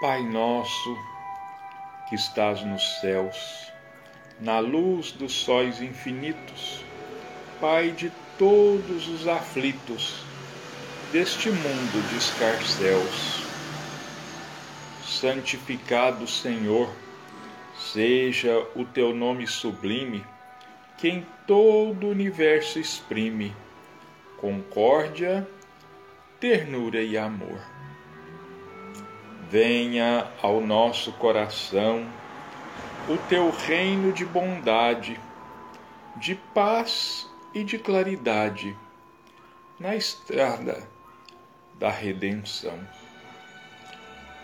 Pai nosso, que estás nos céus, na luz dos sóis infinitos, Pai de todos os aflitos deste mundo de escarcéus. Santificado Senhor, seja o teu nome sublime, que em todo o universo exprime concórdia, ternura e amor. Venha ao nosso coração o teu reino de bondade, de paz e de claridade na estrada da redenção.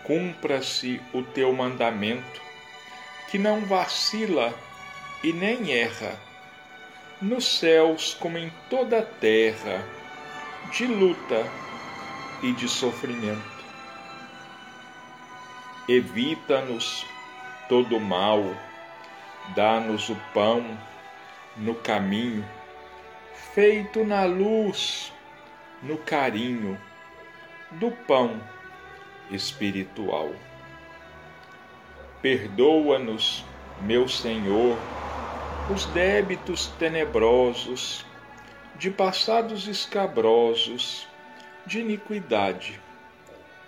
Cumpra-se o teu mandamento, que não vacila e nem erra, nos céus como em toda a terra, de luta e de sofrimento. Evita-nos todo mal, dá-nos o pão no caminho, feito na luz no carinho do pão espiritual. Perdoa-nos, meu Senhor, os débitos tenebrosos, de passados escabrosos, de iniquidade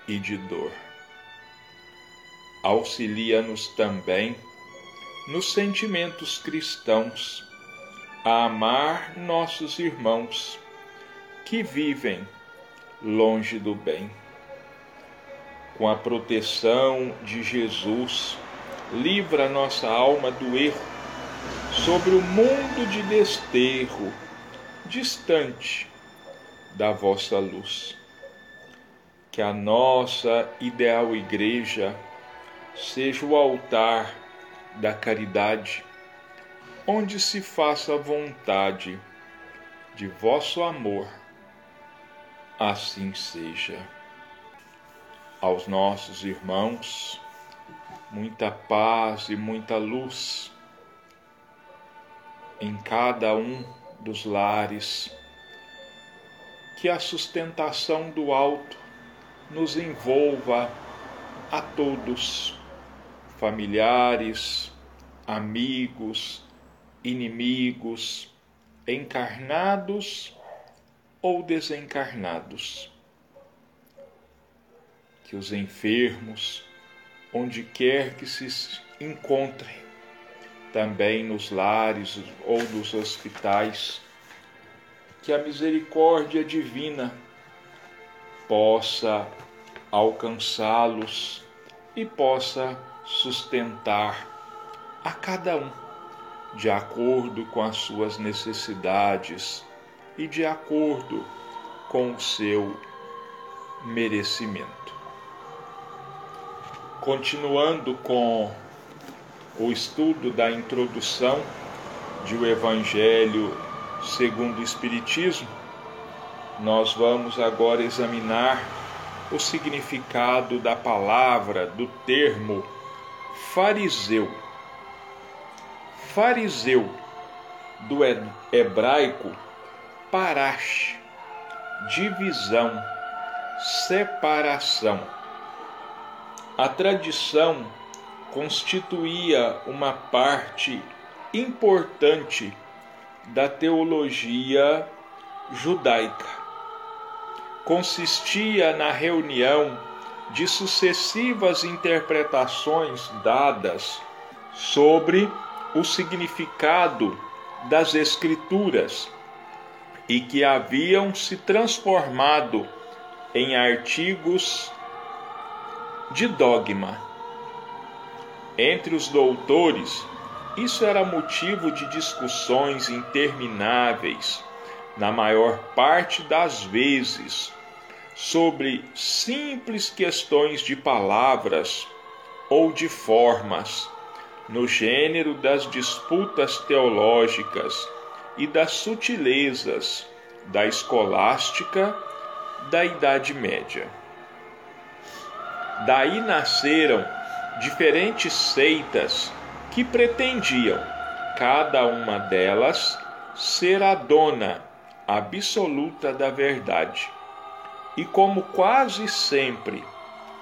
e de dor. Auxilia-nos também nos sentimentos cristãos a amar nossos irmãos que vivem longe do bem. Com a proteção de Jesus, livra nossa alma do erro sobre o mundo de desterro, distante da vossa luz. Que a nossa ideal igreja seja o altar da caridade, onde se faça a vontade de vosso amor assim seja. Aos nossos irmãos, muita paz e muita luz em cada um dos lares. Que a sustentação do alto nos envolva a todos, familiares, amigos, inimigos, encarnados ou desencarnados. Que os enfermos, onde quer que se encontrem, também nos lares ou nos hospitais, que a misericórdia divina possa alcançá-los e possa sustentar a cada um de acordo com as suas necessidades e de acordo com o seu merecimento. Continuando com o estudo da introdução de o Evangelho segundo o Espiritismo, nós vamos agora examinar o significado da palavra, do termo fariseu. Fariseu, do hebraico, parash, divisão, separação. A tradição constituía uma parte importante da teologia judaica. Consistia na reunião de sucessivas interpretações dadas sobre o significado das Escrituras e que haviam se transformado em artigos de dogma. Entre os doutores, isso era motivo de discussões intermináveis, na maior parte das vezes, sobre simples questões de palavras ou de formas, no gênero das disputas teológicas e das sutilezas da escolástica da Idade Média. Daí nasceram diferentes seitas que pretendiam, cada uma delas, ser a dona absoluta da verdade. E como quase sempre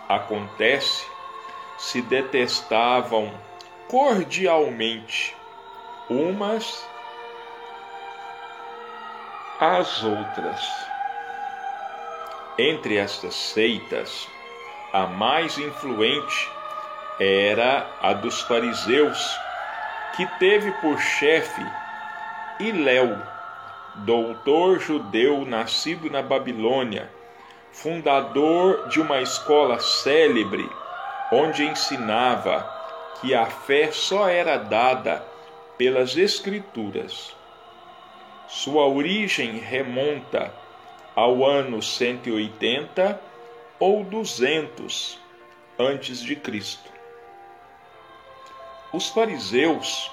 acontece, se detestavam cordialmente umas às outras. Entre estas seitas, a mais influente era a dos fariseus, que teve por chefe Iléu, doutor judeu nascido na Babilônia, fundador de uma escola célebre, onde ensinava que a fé só era dada pelas Escrituras. Sua origem remonta ao ano 180 ou 200 antes de Cristo. Os fariseus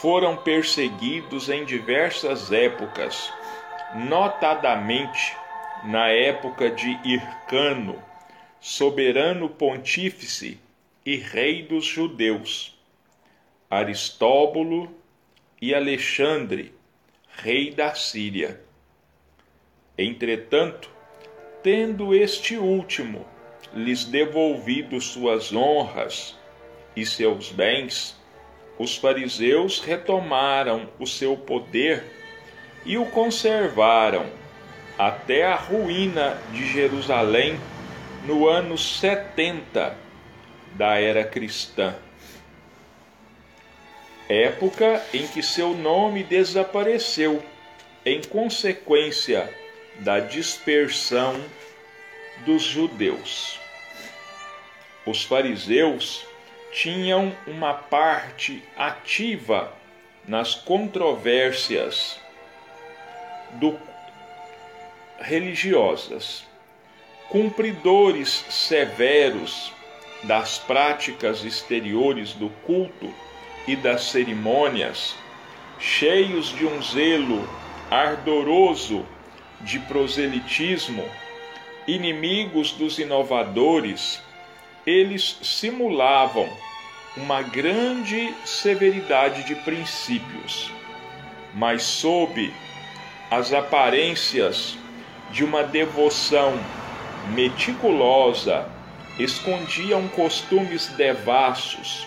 foram perseguidos em diversas épocas, notadamente na época de Hircano, soberano pontífice e rei dos judeus, Aristóbulo e Alexandre, rei da Síria. Entretanto, tendo este último lhes devolvido suas honras e seus bens, os fariseus retomaram o seu poder e o conservaram até a ruína de Jerusalém no ano 70 da era cristã, época em que seu nome desapareceu em consequência da dispersão dos judeus. Os fariseus tinham uma parte ativa nas controvérsias do, religiosas, cumpridores severos das práticas exteriores do culto e das cerimônias, cheios de um zelo ardoroso de proselitismo, inimigos dos inovadores, eles simulavam uma grande severidade de princípios, mas sob as aparências de uma devoção meticulosa escondiam costumes devassos,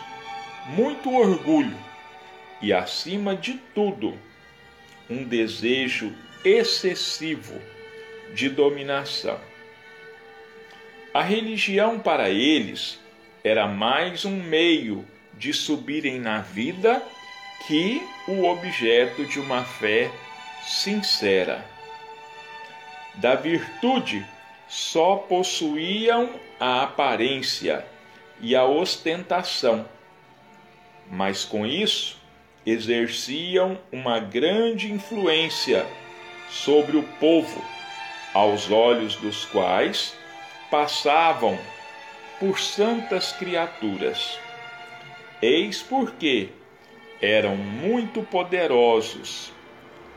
muito orgulho e, acima de tudo, um desejo excessivo de dominação. A religião para eles era mais um meio de subirem na vida que o objeto de uma fé sincera. Da virtude só possuíam a aparência e a ostentação, mas com isso exerciam uma grande influência sobre o povo, aos olhos dos quais passavam por santas criaturas. Eis porque eram muito poderosos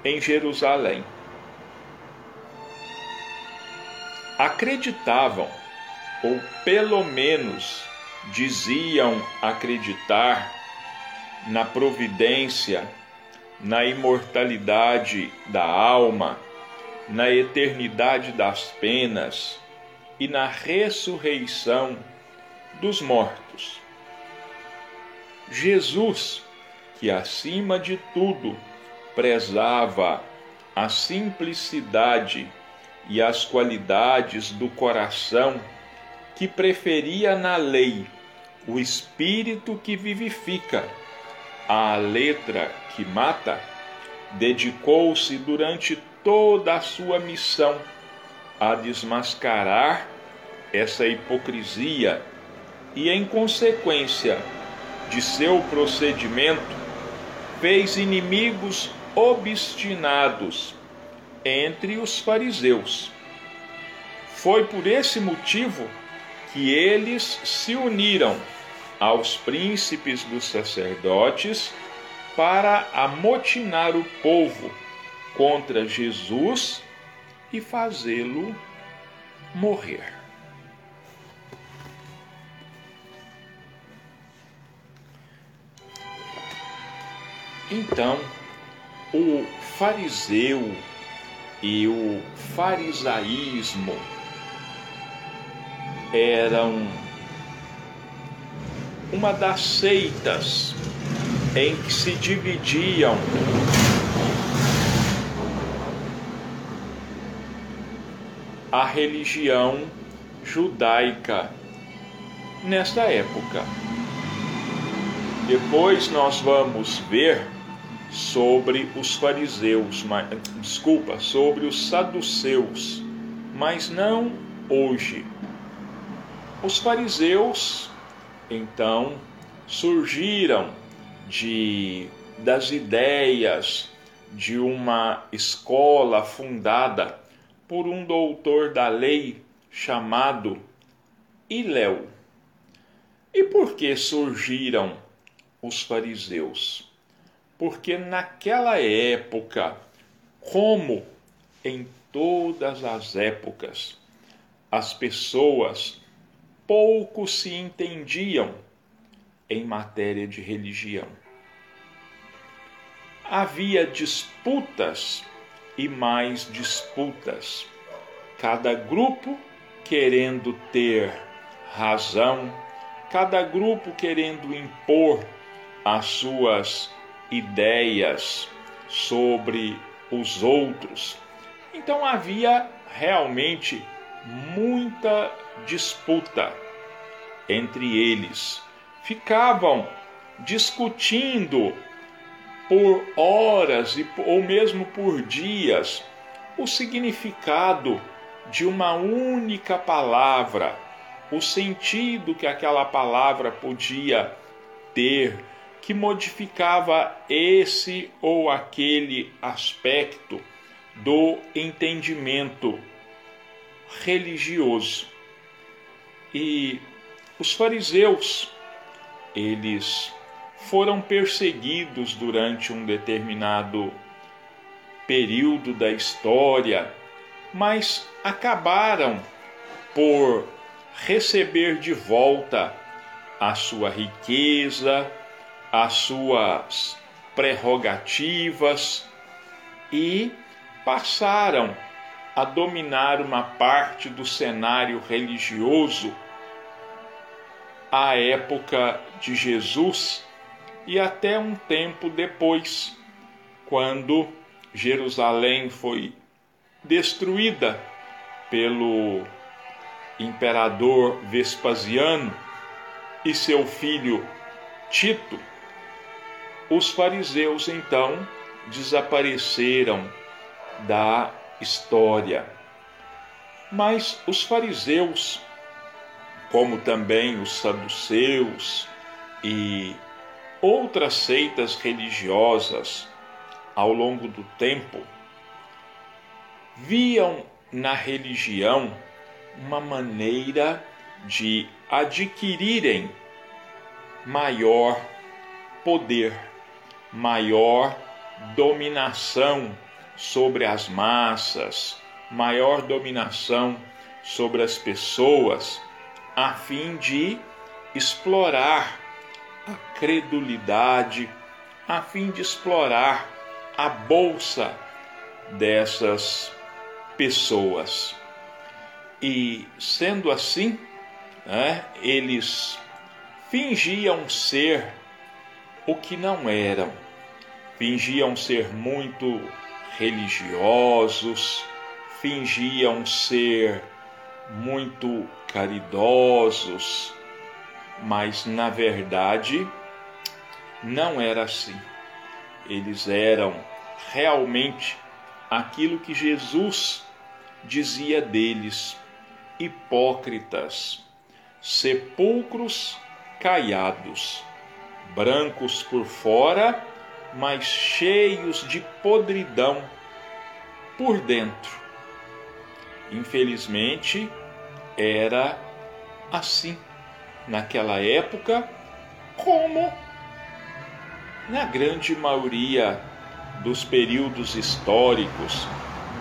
em Jerusalém. Acreditavam, ou pelo menos diziam acreditar, na providência, na imortalidade da alma, na eternidade das penas e na ressurreição dos mortos. Jesus, que acima de tudo prezava a simplicidade e as qualidades do coração, que preferia na lei o espírito que vivifica, à letra que mata, dedicou-se durante toda a sua missão a desmascarar essa hipocrisia e, em consequência de seu procedimento, fez inimigos obstinados entre os fariseus. Foi por esse motivo que eles se uniram aos príncipes dos sacerdotes para amotinar o povo contra Jesus e fazê-lo morrer. Então, o fariseu e o farisaísmo eram uma das seitas em que se dividiam a religião judaica nesta época. Depois nós vamos ver sobre os fariseus, mas, desculpa, sobre os saduceus, mas não hoje. Os fariseus, então, surgiram de das ideias de uma escola fundada por um doutor da lei chamado Iléu. E por que surgiram os fariseus? Porque naquela época, como em todas as épocas, as pessoas pouco se entendiam em matéria de religião. Havia disputas e mais disputas, cada grupo querendo ter razão, cada grupo querendo impor as suas ideias sobre os outros. Então havia realmente muita disputa entre eles. Ficavam discutindo por horas ou mesmo por dias o significado de uma única palavra, o sentido que aquela palavra podia ter, que modificava esse ou aquele aspecto do entendimento religioso. E os fariseus, eles foram perseguidos durante um determinado período da história, mas acabaram por receber de volta a sua riqueza, as suas prerrogativas e passaram a dominar uma parte do cenário religioso à época de Jesus e até um tempo depois, quando Jerusalém foi destruída pelo imperador Vespasiano e seu filho Tito, os fariseus então desapareceram da história. Mas os fariseus, como também os saduceus e outras seitas religiosas ao longo do tempo, viam na religião uma maneira de adquirirem maior poder, maior dominação sobre as massas, maior dominação sobre as pessoas, a fim de explorar a credulidade, a fim de explorar a bolsa dessas pessoas. E sendo assim, né, eles fingiam ser o que não eram, fingiam ser muito religiosos, fingiam ser muito caridosos, mas na verdade não era assim. Eles eram realmente aquilo que Jesus dizia deles: hipócritas, sepulcros caiados, brancos por fora mas cheios de podridão por dentro. Infelizmente, era assim naquela época, como na grande maioria dos períodos históricos,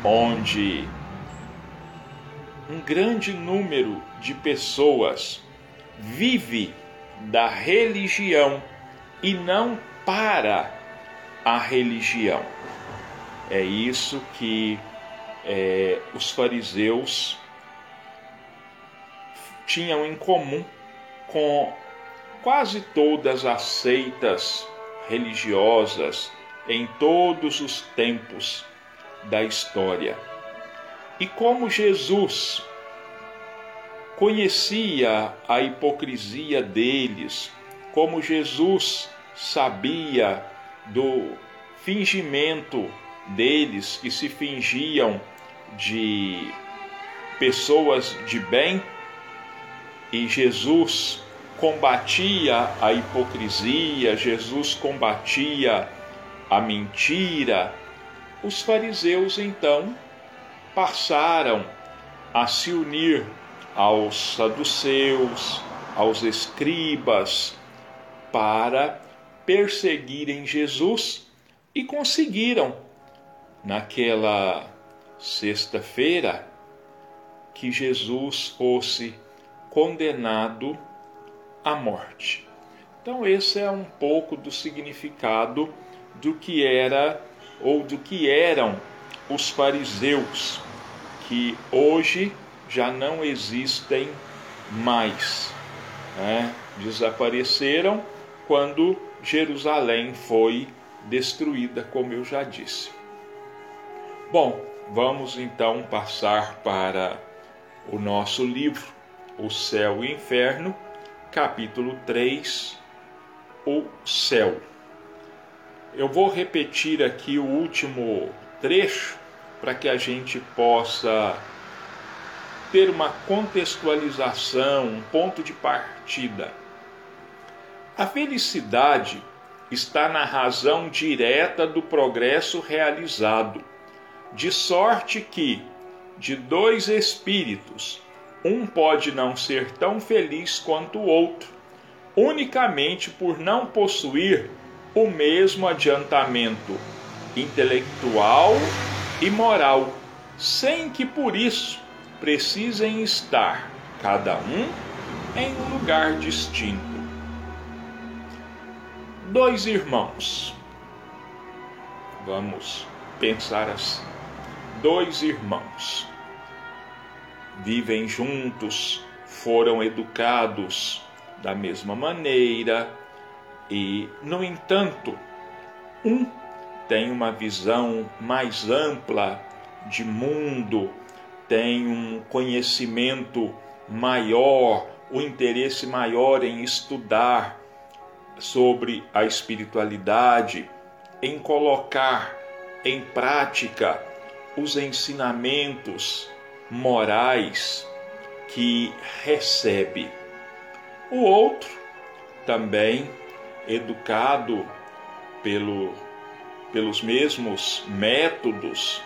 onde um grande número de pessoas vive da religião e não para a religião. É isso que é, os fariseus tinham em comum com, quase todas as seitas religiosas em todos os tempos da história. E como Jesus conhecia a hipocrisia deles, como Jesus sabia do fingimento deles que se fingiam de pessoas de bem, e Jesus combatia a hipocrisia, Jesus combatia a mentira, os fariseus então passaram a se unir aos saduceus, aos escribas, para perseguirem Jesus e conseguiram, naquela sexta-feira, que Jesus fosse condenado à morte. Então, esse é um pouco do significado do que era ou do que eram os fariseus, que hoje já não existem mais. Né? Desapareceram quando Jerusalém foi destruída, como eu já disse. Bom, vamos então passar para o nosso livro, O Céu e o Inferno, capítulo 3, O Céu. Eu vou repetir aqui o último trecho para que a gente possa ter uma contextualização, um ponto de partida. A felicidade está na razão direta do progresso realizado, de sorte que, de dois espíritos, um pode não ser tão feliz quanto o outro, unicamente por não possuir o mesmo adiantamento intelectual e moral, sem que por isso precisem estar, cada um, em um lugar distinto. Dois irmãos. Vamos pensar assim. Dois irmãos vivem juntos, foram educados da mesma maneira e, no entanto, um tem uma visão mais ampla de mundo, tem um conhecimento maior, o um interesse maior em estudar sobre a espiritualidade, em colocar em prática os ensinamentos morais que recebe. O outro, também educado pelo, pelos mesmos métodos,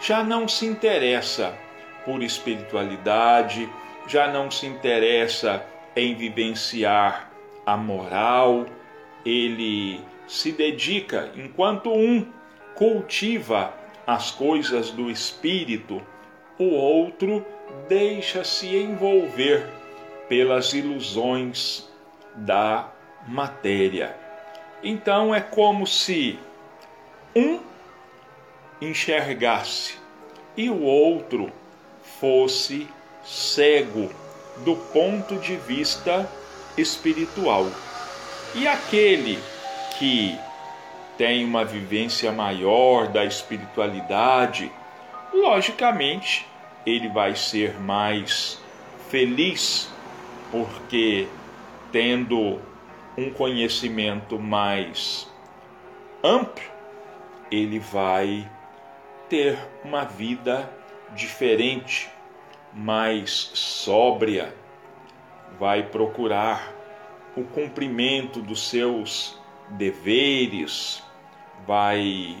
já não se interessa por espiritualidade, já não se interessa em vivenciar a moral, ele se dedica, enquanto um cultiva as coisas do espírito, o outro deixa-se envolver pelas ilusões da matéria. Então é como se um enxergasse e o outro fosse cego do ponto de vista espiritual. E aquele que tem uma vivência maior da espiritualidade, logicamente ele vai ser mais feliz, porque tendo um conhecimento mais amplo, ele vai ter uma vida diferente, mais sóbria, vai procurar o cumprimento dos seus deveres, vai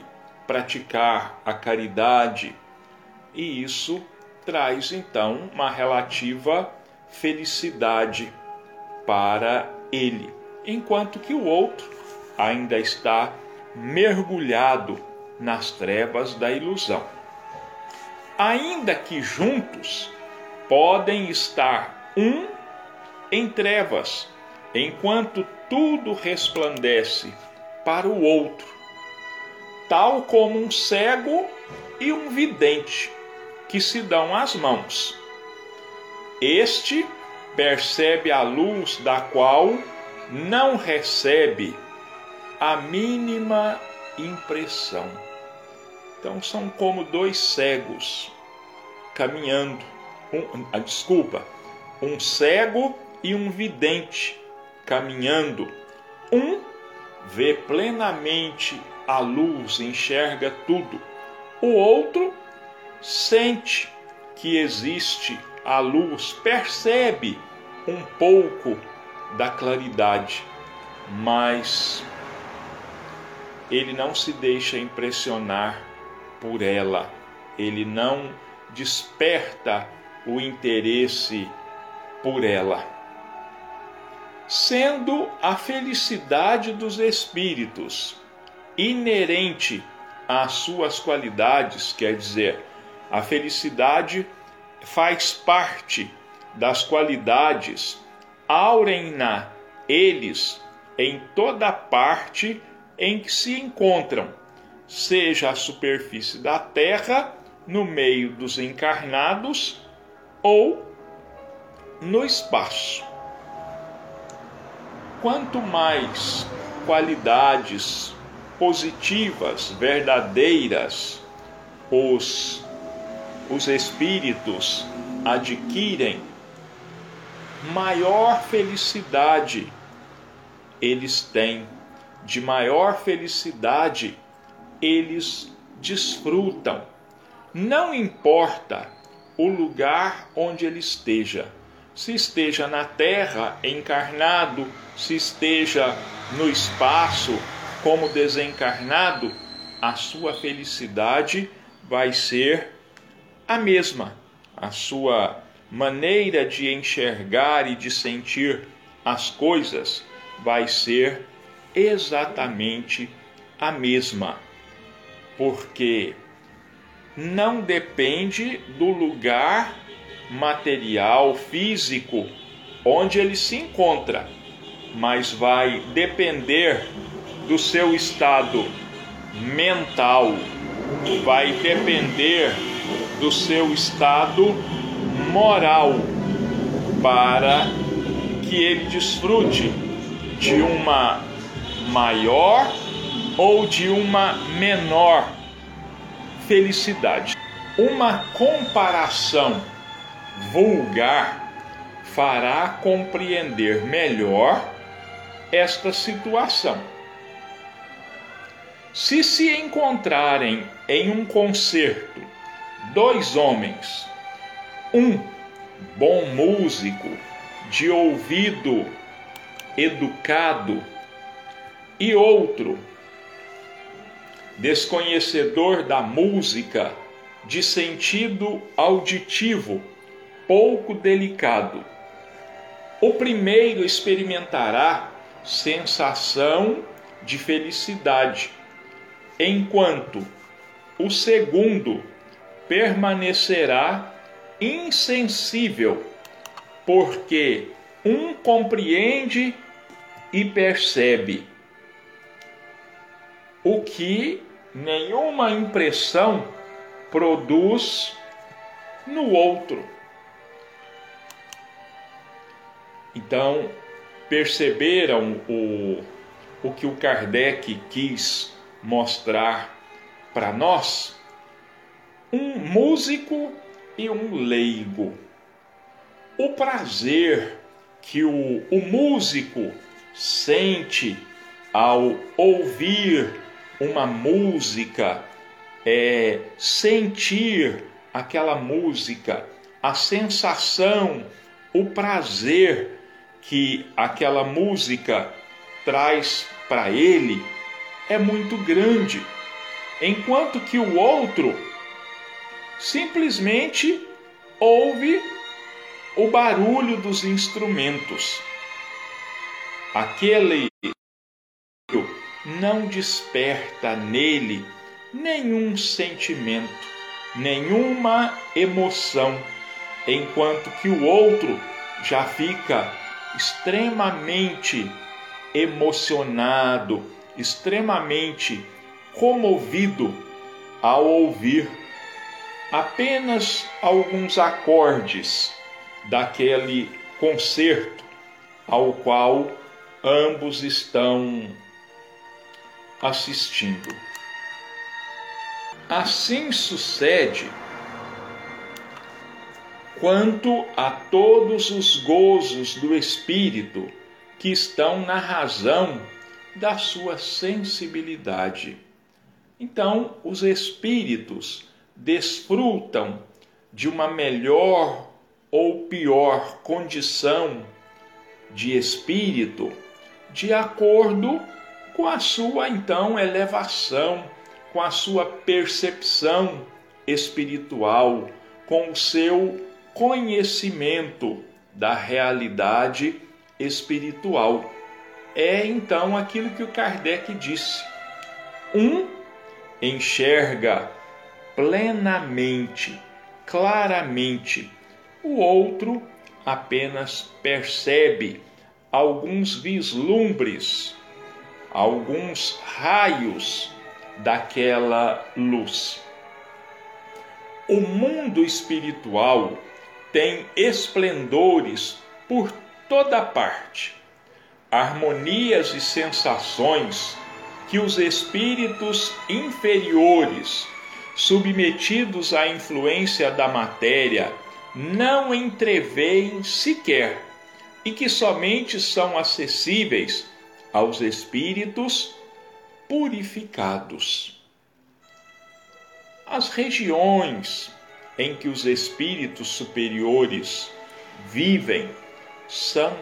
praticar a caridade e isso traz então uma relativa felicidade para ele, enquanto que o outro ainda está mergulhado nas trevas da ilusão. Ainda que juntos podem estar um em trevas, enquanto tudo resplandece para o outro, tal como um cego e um vidente que se dão as mãos. Este percebe a luz da qual não recebe a mínima impressão. Então são como dois cegos caminhando. Um, ah, desculpa, um cego e um vidente caminhando. Um vê plenamente a luz, enxerga tudo. O outro sente que existe a luz, percebe um pouco da claridade, mas ele não se deixa impressionar por ela, ele não desperta o interesse por ela. Sendo a felicidade dos espíritos inerente às suas qualidades, quer dizer, a felicidade faz parte das qualidades aurem-na eles em toda parte em que se encontram, seja a superfície da terra, no meio dos encarnados ou no espaço. Quanto mais qualidades positivas, verdadeiras, os, os espíritos adquirem, maior felicidade eles têm, de maior felicidade eles desfrutam. Não importa o lugar onde ele esteja, se esteja na terra encarnado, se esteja no espaço como desencarnado, a sua felicidade vai ser a mesma. A sua maneira de enxergar e de sentir as coisas vai ser exatamente a mesma, porque não depende do lugar material, físico, onde ele se encontra, mas vai depender do seu estado mental, vai depender do seu estado moral para que ele desfrute de uma maior ou de uma menor felicidade. Uma comparação vulgar fará compreender melhor esta situação. Se se encontrarem em um concerto dois homens, um bom músico, de ouvido educado, e outro desconhecedor da música, de sentido auditivo pouco delicado. O primeiro experimentará sensação de felicidade, enquanto o segundo permanecerá insensível, porque um compreende e percebe o que nenhuma impressão produz no outro. Então, perceberam o, o que o Kardec quis mostrar para nós? Um músico e um leigo. O prazer que o, o músico sente ao ouvir uma música, é, sentir aquela música, a sensação, o prazer que aquela música traz para ele é muito grande, enquanto que o outro simplesmente ouve o barulho dos instrumentos. Aquele não desperta nele nenhum sentimento, nenhuma emoção, enquanto que o outro já fica extremamente emocionado, extremamente comovido ao ouvir apenas alguns acordes daquele concerto ao qual ambos estão assistindo. Assim sucede quanto a todos os gozos do espírito que estão na razão da sua sensibilidade. Então, os espíritos desfrutam de uma melhor ou pior condição de espírito de acordo com a sua então elevação, com a sua percepção espiritual, com o seu conhecimento da realidade espiritual. É então aquilo que o Kardec disse. Um enxerga plenamente, claramente, o outro apenas percebe alguns vislumbres, alguns raios daquela luz. O mundo espiritual tem esplendores por toda parte, harmonias e sensações que os espíritos inferiores, submetidos à influência da matéria, não entreveem sequer e que somente são acessíveis aos espíritos purificados. As regiões em que os espíritos superiores vivem são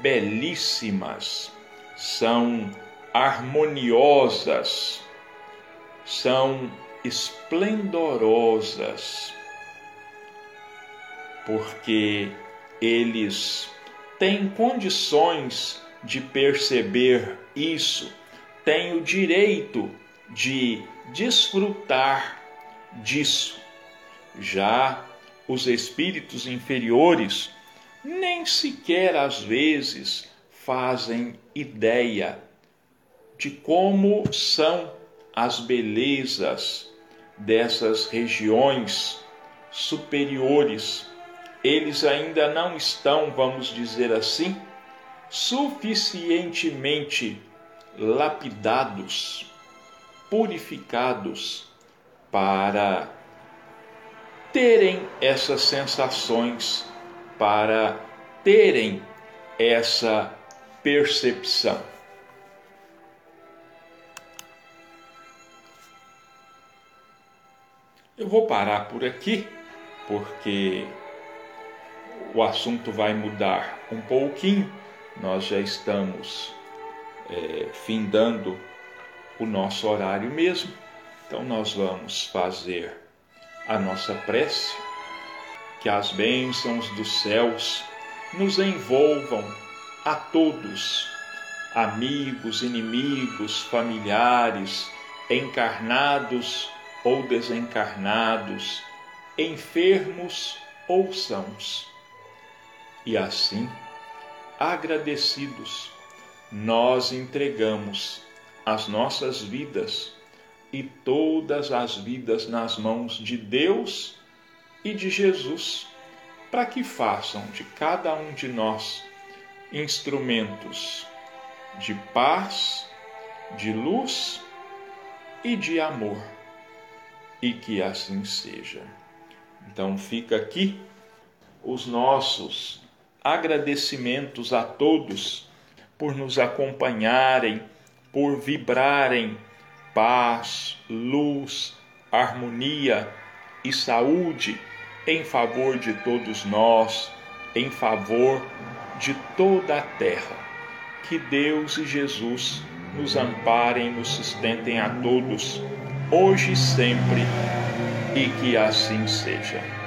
belíssimas, são harmoniosas, são esplendorosas, porque eles têm condições de perceber isso, têm o direito de desfrutar disso. Já os espíritos inferiores nem sequer às vezes fazem ideia de como são as belezas dessas regiões superiores. Eles ainda não estão, vamos dizer assim, suficientemente lapidados, purificados para terem essas sensações, para terem essa percepção. Eu vou parar por aqui, porque o assunto vai mudar um pouquinho. Nós já estamos é, findando o nosso horário mesmo, então nós vamos fazer a nossa prece, que as bênçãos dos céus nos envolvam a todos, amigos, inimigos, familiares, encarnados ou desencarnados, enfermos ou sãos. E assim, agradecidos, nós entregamos as nossas vidas e todas as vidas nas mãos de Deus e de Jesus, para que façam de cada um de nós instrumentos de paz, de luz e de amor. E que assim seja. Então fica aqui os nossos agradecimentos a todos por nos acompanharem, por vibrarem paz, luz, harmonia e saúde em favor de todos nós, em favor de toda a terra. Que Deus e Jesus nos amparem nos sustentem a todos, hoje e sempre, e que assim seja.